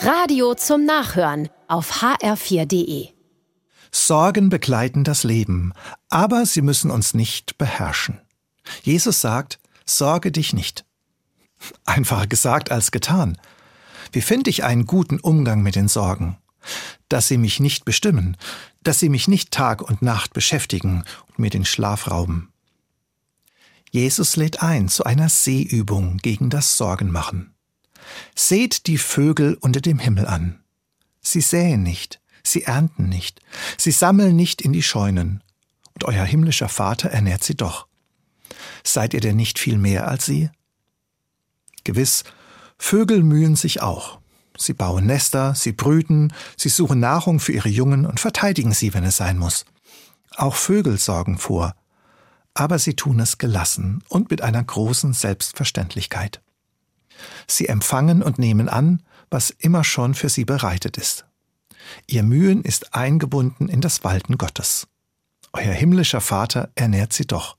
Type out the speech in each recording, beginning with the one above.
Radio zum Nachhören auf hr4.de. Sorgen begleiten das Leben, aber sie müssen uns nicht beherrschen. Jesus sagt, sorge dich nicht. Einfacher gesagt als getan. Wie finde ich einen guten Umgang mit den Sorgen? Dass sie mich nicht bestimmen, dass sie mich nicht Tag und Nacht beschäftigen und mir den Schlaf rauben. Jesus lädt ein zu einer Seeübung gegen das Sorgenmachen. Seht die Vögel unter dem Himmel an. Sie säen nicht, sie ernten nicht, sie sammeln nicht in die Scheunen, und euer himmlischer Vater ernährt sie doch. Seid ihr denn nicht viel mehr als sie? Gewiss, Vögel mühen sich auch. Sie bauen Nester, sie brüten, sie suchen Nahrung für ihre Jungen und verteidigen sie, wenn es sein muss. Auch Vögel sorgen vor, aber sie tun es gelassen und mit einer großen Selbstverständlichkeit. Sie empfangen und nehmen an, was immer schon für sie bereitet ist. Ihr Mühen ist eingebunden in das Walten Gottes. Euer himmlischer Vater ernährt sie doch.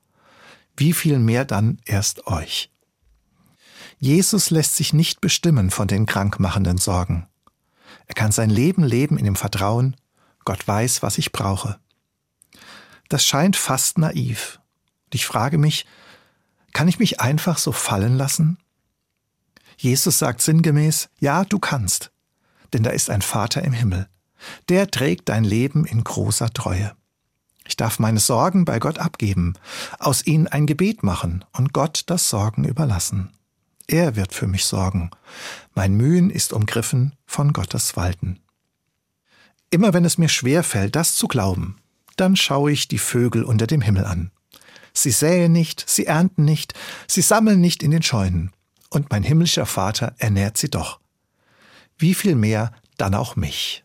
Wie viel mehr dann erst euch? Jesus lässt sich nicht bestimmen von den krankmachenden Sorgen. Er kann sein Leben leben in dem Vertrauen, Gott weiß, was ich brauche. Das scheint fast naiv. Und ich frage mich, kann ich mich einfach so fallen lassen? Jesus sagt sinngemäß, ja, du kannst, denn da ist ein Vater im Himmel. Der trägt dein Leben in großer Treue. Ich darf meine Sorgen bei Gott abgeben, aus ihnen ein Gebet machen und Gott das Sorgen überlassen. Er wird für mich sorgen. Mein Mühen ist umgriffen von Gottes Walten. Immer wenn es mir schwer fällt, das zu glauben, dann schaue ich die Vögel unter dem Himmel an. Sie säen nicht, sie ernten nicht, sie sammeln nicht in den Scheunen, und mein himmlischer Vater ernährt sie doch. Wie viel mehr dann auch mich.